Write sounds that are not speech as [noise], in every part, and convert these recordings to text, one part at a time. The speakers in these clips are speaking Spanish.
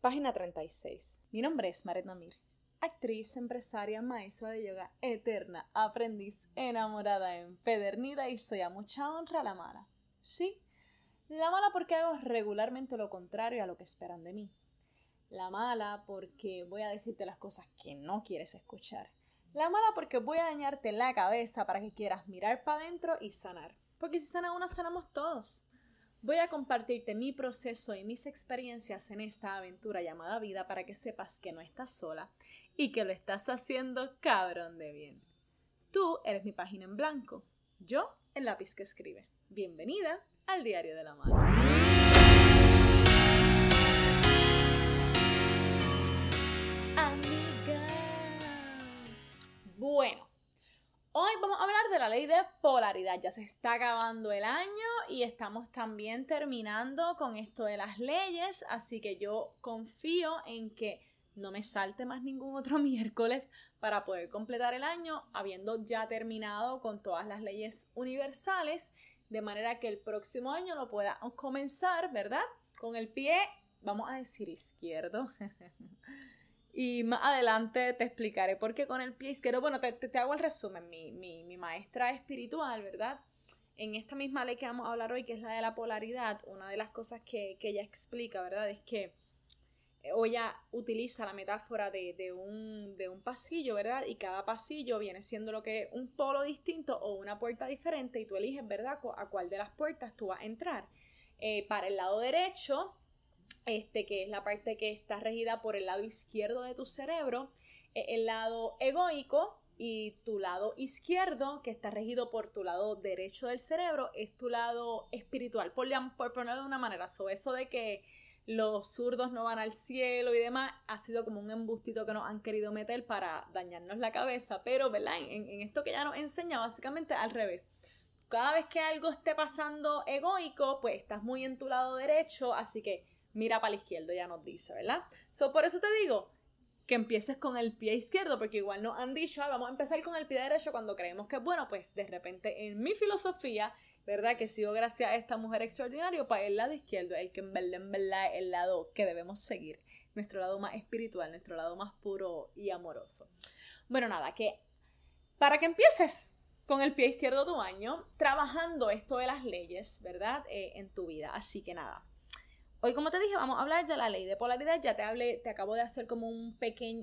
Página 36. Mi nombre es Maret Namir, actriz, empresaria, maestra de yoga, eterna, aprendiz, enamorada, empedernida y soy a mucha honra la mala. Sí, la mala porque hago regularmente lo contrario a lo que esperan de mí. La mala porque voy a decirte las cosas que no quieres escuchar. La mala porque voy a dañarte la cabeza para que quieras mirar para adentro y sanar. Porque si sana una, sanamos todos. Voy a compartirte mi proceso y mis experiencias en esta aventura llamada vida para que sepas que no estás sola y que lo estás haciendo cabrón de bien. Tú eres mi página en blanco, yo el lápiz que escribe. Bienvenida al Diario de la Madre. Bueno, Hoy vamos a hablar de la ley de polaridad. Ya se está acabando el año y estamos también terminando con esto de las leyes, así que yo confío en que no me salte más ningún otro [laughs] miércoles para poder completar el año habiendo ya terminado con todas las leyes universales, de manera que el próximo año lo pueda comenzar, ¿verdad? Con el pie, vamos a decir izquierdo. [laughs] Y más adelante te explicaré por qué con el pie izquierdo. Bueno, te, te hago el resumen. Mi, mi, mi, maestra espiritual, ¿verdad? En esta misma ley que vamos a hablar hoy, que es la de la polaridad, una de las cosas que, que ella explica, ¿verdad? Es que ella utiliza la metáfora de, de, un, de un pasillo, ¿verdad? Y cada pasillo viene siendo lo que un polo distinto o una puerta diferente y tú eliges, ¿verdad? A cuál de las puertas tú vas a entrar. Eh, para el lado derecho, este, que es la parte que está regida por el lado izquierdo de tu cerebro, eh, el lado egoico y tu lado izquierdo, que está regido por tu lado derecho del cerebro, es tu lado espiritual, por, por ponerlo de una manera. So, eso de que los zurdos no van al cielo y demás, ha sido como un embustito que nos han querido meter para dañarnos la cabeza, pero ¿verdad? En, en esto que ya nos enseña, básicamente al revés. Cada vez que algo esté pasando egoico, pues estás muy en tu lado derecho, así que mira para la izquierda, ya nos dice, ¿verdad? So, por eso te digo que empieces con el pie izquierdo, porque igual nos han dicho, vamos a empezar con el pie derecho cuando creemos que es bueno, pues de repente en mi filosofía, ¿verdad? Que sigo gracias a esta mujer extraordinaria, para el lado izquierdo, el que en verdad, en verdad es el lado que debemos seguir, nuestro lado más espiritual, nuestro lado más puro y amoroso. Bueno, nada, que para que empieces con el pie izquierdo tu año, trabajando esto de las leyes, ¿verdad? Eh, en tu vida. Así que nada, Hoy, como te dije, vamos a hablar de la ley de polaridad. Ya te hablé, te acabo de hacer como un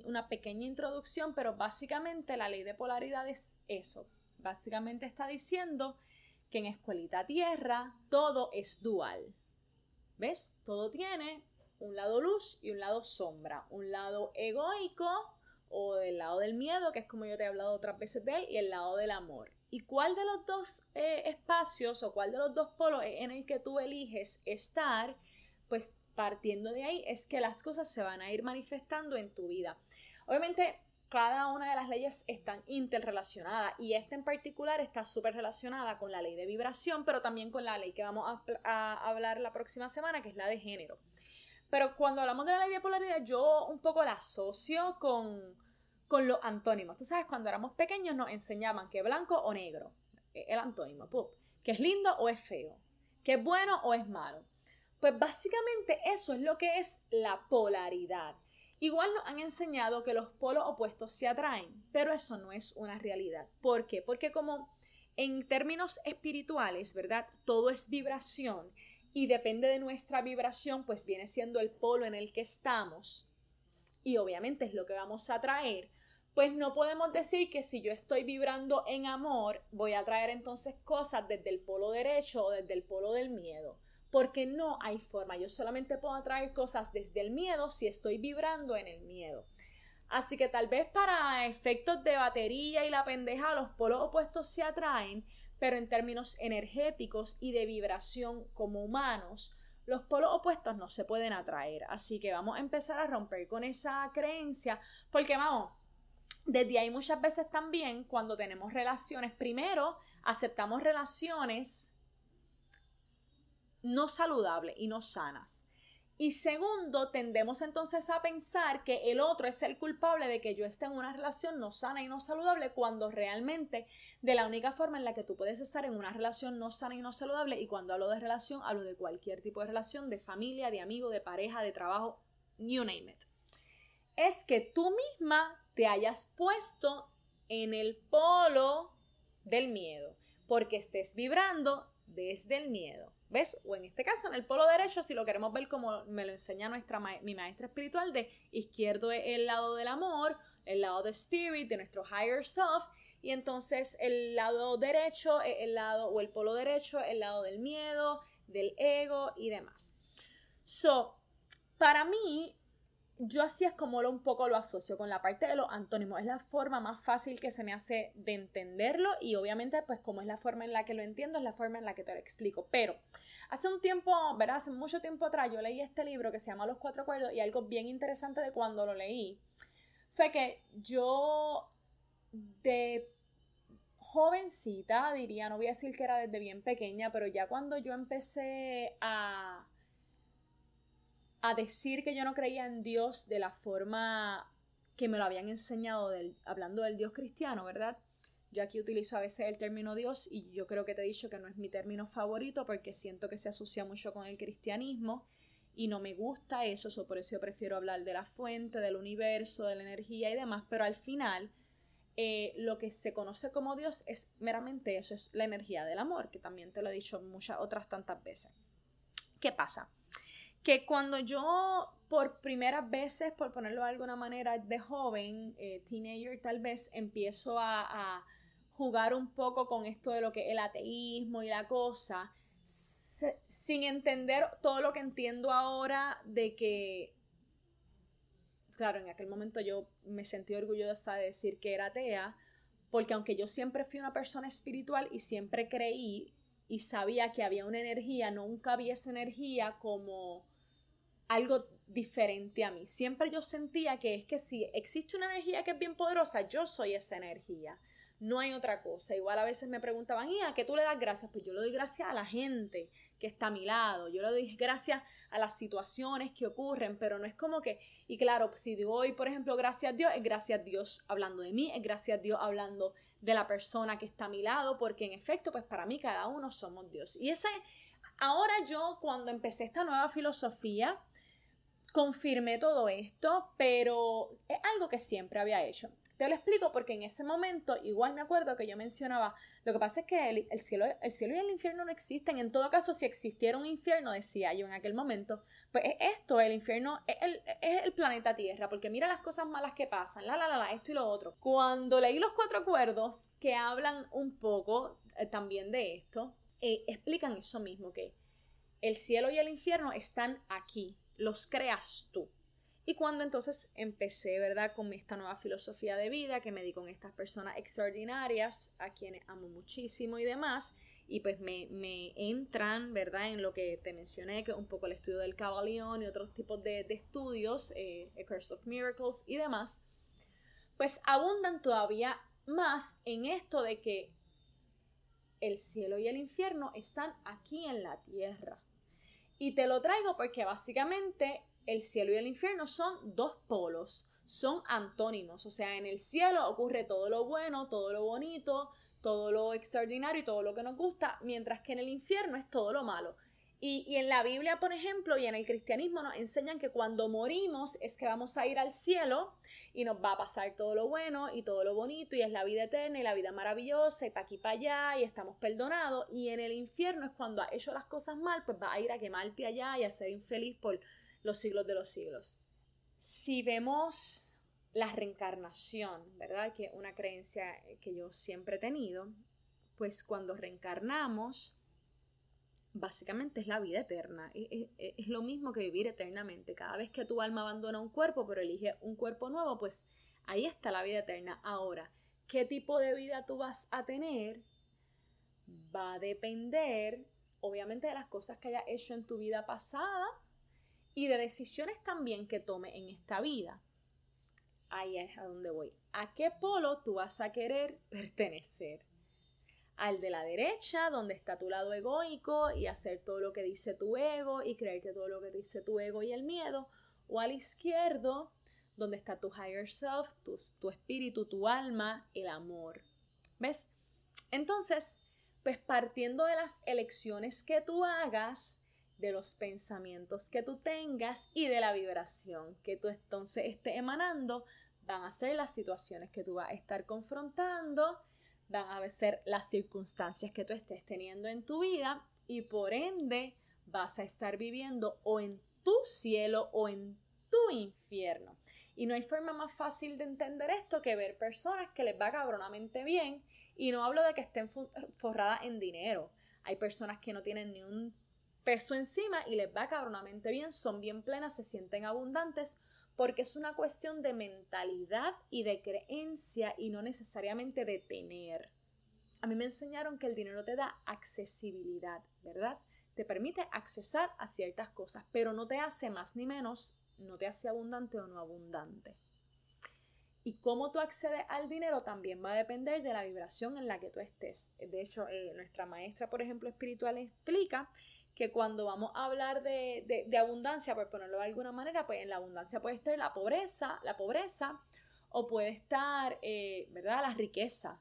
una pequeña introducción, pero básicamente la ley de polaridad es eso. Básicamente está diciendo que en escuelita tierra todo es dual. ¿Ves? Todo tiene un lado luz y un lado sombra. Un lado egoico o del lado del miedo, que es como yo te he hablado otras veces de él, y el lado del amor. ¿Y cuál de los dos eh, espacios o cuál de los dos polos en el que tú eliges estar? Pues partiendo de ahí es que las cosas se van a ir manifestando en tu vida. Obviamente, cada una de las leyes están interrelacionadas y esta en particular está súper relacionada con la ley de vibración, pero también con la ley que vamos a, hablar la próxima semana, que es la de género. Pero cuando hablamos de la ley de polaridad, yo un poco la asocio con, con los antónimos. Tú sabes, cuando éramos pequeños nos enseñaban que blanco o negro, eh, el antónimo, que es lindo o es feo, que es bueno o es malo. Pues básicamente eso es lo que es la polaridad. Igual nos han enseñado que los polos opuestos se atraen, pero eso no es una realidad. ¿Por qué? Porque como en términos espirituales, ¿verdad? Todo es vibración y depende de nuestra vibración, pues viene siendo el polo en el que estamos y obviamente es lo que vamos a atraer. Pues no podemos decir que si yo estoy vibrando en amor, voy a traer entonces cosas desde el polo derecho o desde el polo del miedo porque no hay forma. Yo solamente puedo atraer cosas desde el miedo si estoy vibrando en el miedo. Así que tal vez para efectos de batería y la pendeja los polos opuestos se atraen, pero en términos energéticos y de vibración como humanos, los polos opuestos no se pueden atraer. Así que vamos a empezar a romper con esa creencia, porque vamos, desde ahí muchas veces también cuando tenemos relaciones, primero aceptamos relaciones no saludables y no sanas. Y segundo, tendemos entonces a pensar que el otro es el culpable de que yo esté en una relación no sana y no saludable cuando realmente de la única forma en la que tú puedes estar en una relación no sana y no saludable y cuando hablo de relación hablo de cualquier tipo de relación, de familia, de amigo, de pareja, de trabajo, you name it. Es que tú misma te hayas puesto en el polo del miedo, porque estés vibrando desde el miedo. ¿Ves? O en este caso, en el polo derecho, si lo queremos ver como me lo enseña nuestra mi maestra espiritual, de izquierdo es el lado del amor, el lado de spirit, de nuestro higher self, y entonces el lado derecho el lado, o el polo derecho, el lado del miedo, del ego y demás. So, para mí, yo así es como lo un poco lo asocio con la parte de los antónimos. Es la forma más fácil que se me hace de entenderlo y obviamente pues como es la forma en la que lo entiendo, es la forma en la que te lo explico. Pero hace un tiempo, ¿verdad? Hace mucho tiempo atrás yo leí este libro que se llama Los Cuatro Acuerdos y algo bien interesante de cuando lo leí fue que yo de jovencita, diría, no voy a decir que era desde bien pequeña, pero ya cuando yo empecé a a decir que yo no creía en Dios de la forma que me lo habían enseñado hablando del Dios cristiano, ¿verdad? Yo aquí utilizo a veces el término Dios y yo creo que te he dicho que no es mi término favorito porque siento que se asocia mucho con el cristianismo y no me gusta eso, so por eso yo prefiero hablar de la fuente, del universo, de la energía y demás, pero al final eh, lo que se conoce como Dios es meramente eso, es la energía del amor, que también te lo he dicho muchas otras tantas veces. ¿Qué pasa? Que cuando yo por primeras veces, por ponerlo de alguna manera, de joven, eh, teenager tal vez, empiezo a, jugar un poco con esto de lo que es el ateísmo y la cosa, sin entender todo lo que entiendo ahora de que, claro, en aquel momento yo me sentí orgullosa de decir que era atea, porque aunque yo siempre fui una persona espiritual y siempre creí y sabía que había una energía, nunca vi esa energía como algo diferente a mí. Siempre yo sentía que es que si existe una energía que es bien poderosa, yo soy esa energía. No hay otra cosa. Igual a veces me preguntaban, ¿y a qué tú le das gracias? Pues yo le doy gracias a la gente que está a mi lado. Yo le doy gracias a las situaciones que ocurren, pero no es como que, y claro, si doy, por ejemplo, gracias a Dios, es gracias a Dios hablando de mí, es gracias a Dios hablando de la persona que está a mi lado, porque en efecto, pues para mí cada uno somos Dios. Y ese, ahora yo cuando empecé esta nueva filosofía, confirmé todo esto, pero es algo que siempre había hecho. Te lo explico porque en ese momento igual me acuerdo que yo mencionaba, lo que pasa es que el, cielo, el cielo y el infierno no existen. En todo caso, si existiera un infierno, decía yo en aquel momento, pues es esto, el infierno es el, es el planeta Tierra, porque mira las cosas malas que pasan, la, la, la, la, esto y lo otro. Cuando leí los cuatro acuerdos que hablan un poco eh, también de esto, eh, explican eso mismo, que el cielo y el infierno están aquí, los creas tú. Y cuando entonces empecé, ¿verdad? Con esta nueva filosofía de vida, que me di con estas personas extraordinarias, a quienes amo muchísimo y demás, y pues me, entran, ¿verdad? En lo que te mencioné, que es un poco el estudio del cabalión y otros tipos de, estudios, eh, A Curse of Miracles y demás, pues abundan todavía más en esto de que el cielo y el infierno están aquí en la tierra. Y te lo traigo porque básicamente el cielo y el infierno son dos polos, son antónimos, o sea, en el cielo ocurre todo lo bueno, todo lo bonito, todo lo extraordinario y todo lo que nos gusta, mientras que en el infierno es todo lo malo. Y, en la Biblia, por ejemplo, y en el cristianismo nos enseñan que cuando morimos es que vamos a ir al cielo y nos va a pasar todo lo bueno y todo lo bonito y es la vida eterna y la vida maravillosa y para aquí para allá y estamos perdonados. Y en el infierno es cuando ha hecho las cosas mal, pues va a ir a quemarte allá y a ser infeliz por los siglos de los siglos. Si vemos la reencarnación, ¿verdad? Que es una creencia que yo siempre he tenido, pues cuando reencarnamos básicamente es la vida eterna. Es, lo mismo que vivir eternamente. Cada vez que tu alma abandona un cuerpo, pero elige un cuerpo nuevo, pues ahí está la vida eterna. Ahora, ¿qué tipo de vida tú vas a tener? Va a depender, obviamente, de las cosas que hayas hecho en tu vida pasada y de decisiones también que tome en esta vida. Ahí es a donde voy. ¿A qué polo tú vas a querer pertenecer? al de la derecha, donde está tu lado egoico y hacer todo lo que dice tu ego y creer que todo lo que dice tu ego y el miedo, o al izquierdo, donde está tu higher self, tu, tu espíritu, tu alma, el amor. ¿Ves? Entonces, pues partiendo de las elecciones que tú hagas, de los pensamientos que tú tengas y de la vibración que tú entonces estés emanando van a ser las situaciones que tú vas a estar confrontando, van a ser las circunstancias que tú estés teniendo en tu vida y por ende vas a estar viviendo o en tu cielo o en tu infierno. Y no hay forma más fácil de entender esto que ver personas que les va cabronamente bien. Y no hablo de que estén forradas en dinero. Hay personas que no tienen ni un peso encima y les va cabronamente bien, son bien plenas, se sienten abundantes, porque es una cuestión de mentalidad y de creencia y no necesariamente de tener. A mí me enseñaron que el dinero te da accesibilidad, ¿verdad? Te permite accesar a ciertas cosas, pero no te hace más ni menos no te hace abundante o no abundante. Y cómo tú accedes al dinero también va a depender de la vibración en la que tú estés. De hecho, eh, nuestra maestra, por ejemplo, espiritual explica que cuando vamos a hablar de, de, abundancia, por ponerlo de alguna manera, pues en la abundancia puede estar la pobreza, la pobreza, o puede estar, eh, ¿verdad?, la riqueza.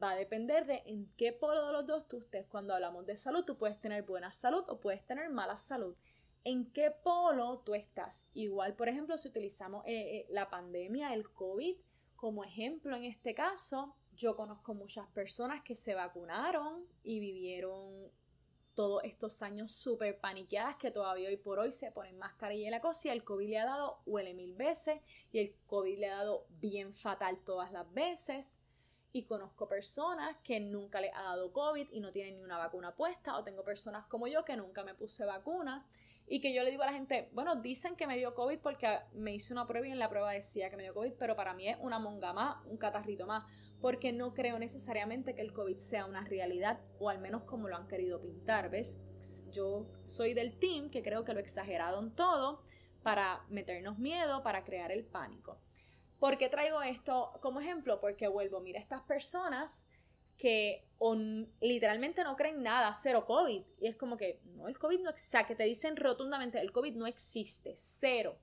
Va a depender de en qué polo de los dos tú estés. Cuando hablamos de salud, tú puedes tener buena salud o puedes tener mala salud en qué polo tú estás. Igual, por ejemplo, si utilizamos eh, eh, la pandemia, el COVID, como ejemplo en este caso, yo conozco muchas personas que se vacunaron y vivieron todos estos años súper paniqueadas que todavía hoy por hoy se ponen mascarilla y la cosa y el COVID le ha dado huele mil veces y el COVID le ha dado bien fatal todas las veces. Y conozco personas que nunca le ha dado COVID y no tienen ni una vacuna puesta o tengo personas como yo que nunca me puse vacuna y que yo le digo a la gente, bueno, dicen que me dio COVID porque me hice una prueba y en la prueba decía que me dio COVID, pero para mí es una monga más, un catarrito más, porque no creo necesariamente que el COVID sea una realidad, o al menos como lo han querido pintar, ¿ves? Yo soy del team que creo que lo exageraron todo para meternos miedo, para crear el pánico. ¿Por qué traigo esto como ejemplo? Porque vuelvo, mira, estas personas que literalmente no creen nada, cero COVID. Y es como que, no, el COVID no existe, que te dicen rotundamente, el COVID no existe, cero.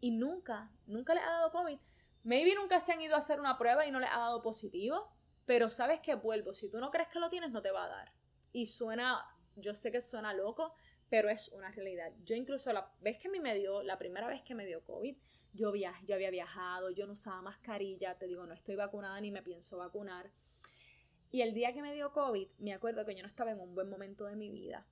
Y nunca, nunca le ha dado COVID. Maybe nunca se han ido a hacer una prueba y no le ha dado positivo, pero sabes que vuelvo, si tú no crees que lo tienes, no te va a dar. Y suena, yo sé que suena loco, pero es una realidad. Yo incluso la vez que a mí me dio, la primera vez que me dio COVID, yo, viajé, yo había viajado, yo no usaba mascarilla, te digo, no estoy vacunada ni me pienso vacunar y el día que me dio COVID, me acuerdo que yo no estaba en un buen momento de mi vida.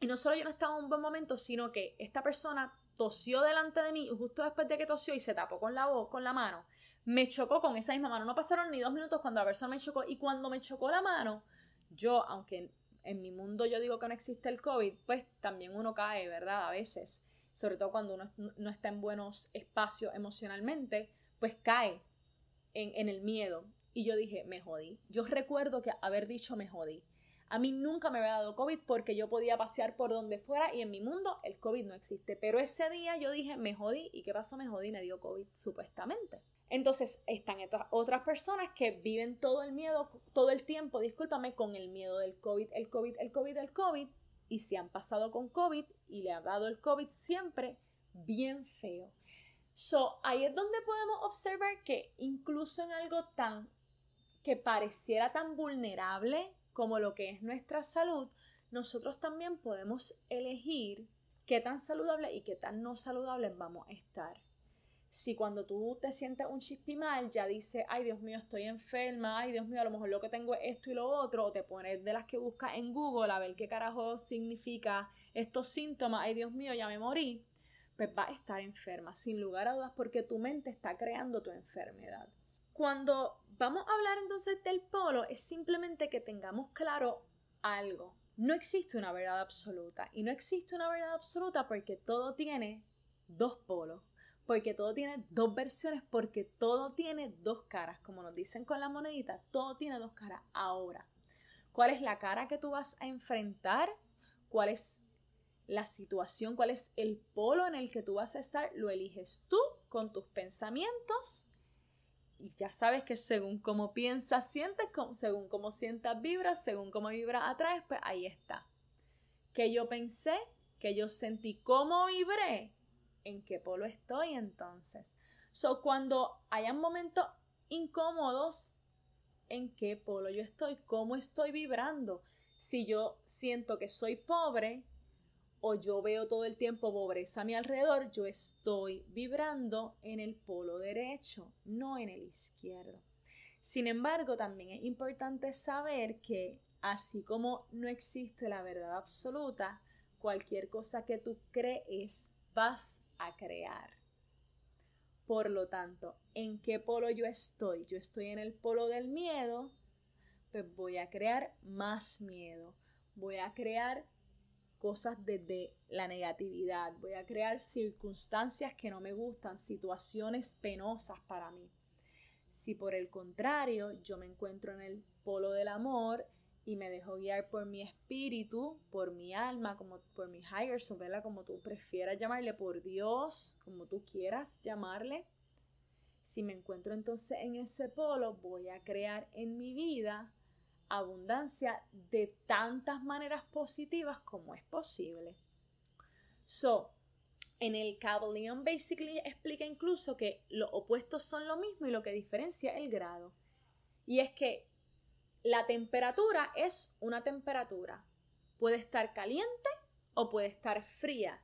Y no solo yo no estaba en un buen momento, sino que esta persona tosió delante de mí justo después de que tosió y se tapó con la voz, con la mano, me chocó con esa misma mano. No pasaron ni dos minutos cuando la persona me chocó. Y cuando me chocó la mano, yo, aunque en, mi mundo yo digo que no existe el COVID, pues también uno cae, ¿verdad? A veces. Sobre todo cuando uno no está en buenos espacios emocionalmente, pues cae en, en el miedo. Y yo dije, me jodí. Yo recuerdo que haber dicho me jodí. A mí nunca me había dado COVID porque yo podía pasear por donde fuera y en mi mundo el COVID no existe. Pero ese día yo dije, me jodí. ¿Y qué pasó? Me jodí, me dio COVID supuestamente. Entonces están otras personas que viven todo el miedo, todo el tiempo, discúlpame, con el miedo del COVID, el COVID, el COVID, el COVID. Y se han pasado con COVID y le ha dado el COVID siempre bien feo. So, ahí es donde podemos observar que incluso en algo tan que pareciera tan vulnerable como lo que es nuestra salud, nosotros también podemos elegir qué tan saludable y qué tan no saludable vamos a estar. Si cuando tú te sientes un chispimal ya dices, ay Dios mío, estoy enferma, ay Dios mío, a lo mejor lo que tengo es esto y lo otro, o te pones de las que buscas en Google a ver qué carajo significa estos síntomas, ay Dios mío, ya me morí, pues va a estar enferma, sin lugar a dudas, porque tu mente está creando tu enfermedad. Cuando vamos a hablar entonces del polo, es simplemente que tengamos claro algo. No existe una verdad absoluta. Y no existe una verdad absoluta porque todo tiene dos polos. Porque todo tiene dos versiones, porque todo tiene dos caras. Como nos dicen con la monedita, todo tiene dos caras. Ahora, ¿cuál es la cara que tú vas a enfrentar? ¿Cuál es la situación? ¿Cuál es el polo en el que tú vas a estar? Lo eliges tú con tus pensamientos y ya sabes que según cómo piensas, sientes, según cómo sientas, vibras, según cómo vibras, atraes, pues ahí está. Que yo pensé, que yo sentí, cómo vibré, en qué polo estoy entonces. So, cuando hayan momentos incómodos, en qué polo yo estoy, cómo estoy vibrando. Si yo siento que soy pobre o yo veo todo el tiempo pobreza a mi alrededor, yo estoy vibrando en el polo derecho, no en el izquierdo. Sin embargo, también es importante saber que así como no existe la verdad absoluta, cualquier cosa que tú crees vas a crear. Por lo tanto, ¿en qué polo yo estoy? Yo estoy en el polo del miedo, pues voy a crear más miedo. Voy a crear cosas desde la negatividad. Voy a crear circunstancias que no me gustan, situaciones penosas para mí. Si por el contrario yo me encuentro en el polo del amor y me dejo guiar por mi espíritu, por mi alma, como por mi higher self, Como tú prefieras llamarle, por Dios, como tú quieras llamarle. Si me encuentro entonces en ese polo, voy a crear en mi vida abundancia de tantas maneras positivas como es posible. So, en el Cabalion basically explica incluso que los opuestos son lo mismo y lo que diferencia el grado. Y es que la temperatura es una temperatura. Puede estar caliente o puede estar fría,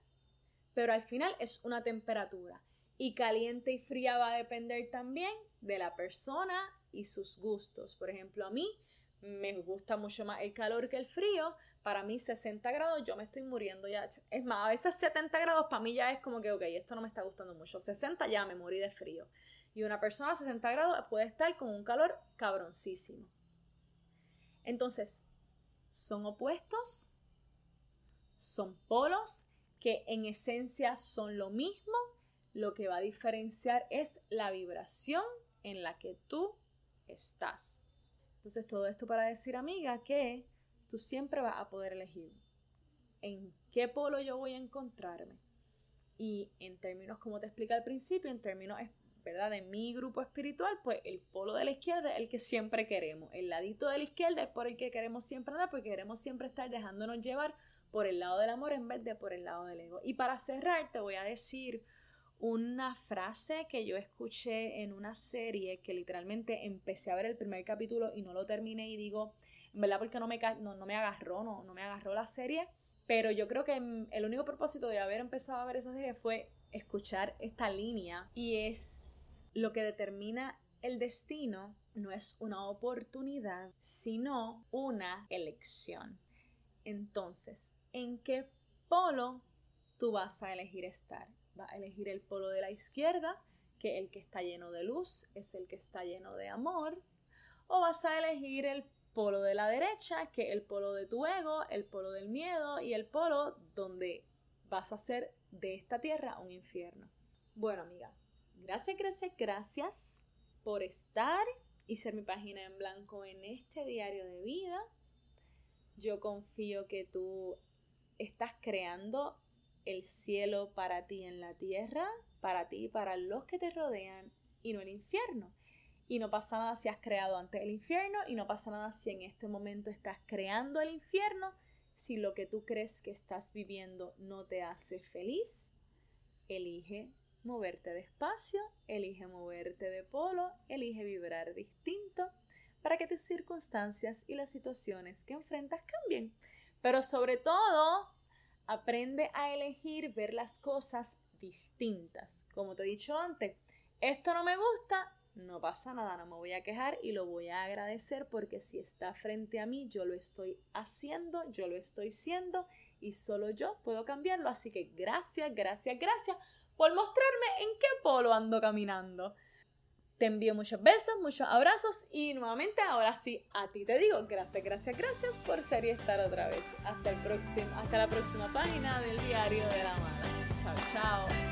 pero al final es una temperatura. Y caliente y fría va a depender también de la persona y sus gustos. Por ejemplo, a mí me gusta mucho más el calor que el frío. Para mí 60 grados yo me estoy muriendo ya. Es más, a veces 70 grados para mí ya es como que, ok, esto no me está gustando mucho. 60 ya me morí de frío. Y una persona a 60 grados puede estar con un calor cabroncísimo. Entonces, son opuestos, son polos que en esencia son lo mismo. Lo que va a diferenciar es la vibración en la que tú estás. Entonces, todo esto para decir, amiga, que tú siempre vas a poder elegir en qué polo yo voy a encontrarme. Y en términos, como te expliqué al principio, en términos ¿verdad? De mi grupo espiritual, pues el polo de la izquierda es el que siempre queremos. El ladito de la izquierda es por el que queremos siempre andar, porque queremos siempre estar dejándonos llevar por el lado del amor en vez de por el lado del ego. Y para cerrar, te voy a decir una frase que yo escuché en una serie que literalmente empecé a ver el primer capítulo y no lo terminé y digo, en verdad porque no me, no, no me agarró, no, no me agarró la serie, pero yo creo que el único propósito de haber empezado a ver esa serie fue escuchar esta línea y es lo que determina el destino no es una oportunidad, sino una elección. Entonces, ¿en qué polo tú vas a elegir estar? ¿Vas a elegir el polo de la izquierda, que el que está lleno de luz es el que está lleno de amor? ¿O vas a elegir el polo de la derecha, que el polo de tu ego, el polo del miedo y el polo donde vas a hacer de esta tierra un infierno. Bueno, amiga, gracias, gracias, gracias por estar y ser mi página en blanco en este diario de vida. Yo confío que tú estás creando el cielo para ti en la tierra, para ti y para los que te rodean, y no el infierno. Y no pasa nada si has creado antes el infierno, y no pasa nada si en este momento estás creando el infierno, si lo que tú crees que estás viviendo no te hace feliz, elige moverte despacio, elige moverte de polo, elige vibrar distinto para que tus circunstancias y las situaciones que enfrentas cambien. Pero sobre todo, aprende a elegir ver las cosas distintas. Como te he dicho antes, esto no me gusta, no pasa nada, no me voy a quejar y lo voy a agradecer porque si está frente a mí, yo lo estoy haciendo, yo lo estoy siendo y solo yo puedo cambiarlo. Así que gracias, gracias, gracias por mostrarme en qué polo ando caminando. Te envío muchos besos, muchos abrazos y nuevamente ahora sí a ti te digo gracias, gracias, gracias por ser y estar otra vez. Hasta el próximo, hasta la próxima página del diario de la mala. Chao, chao.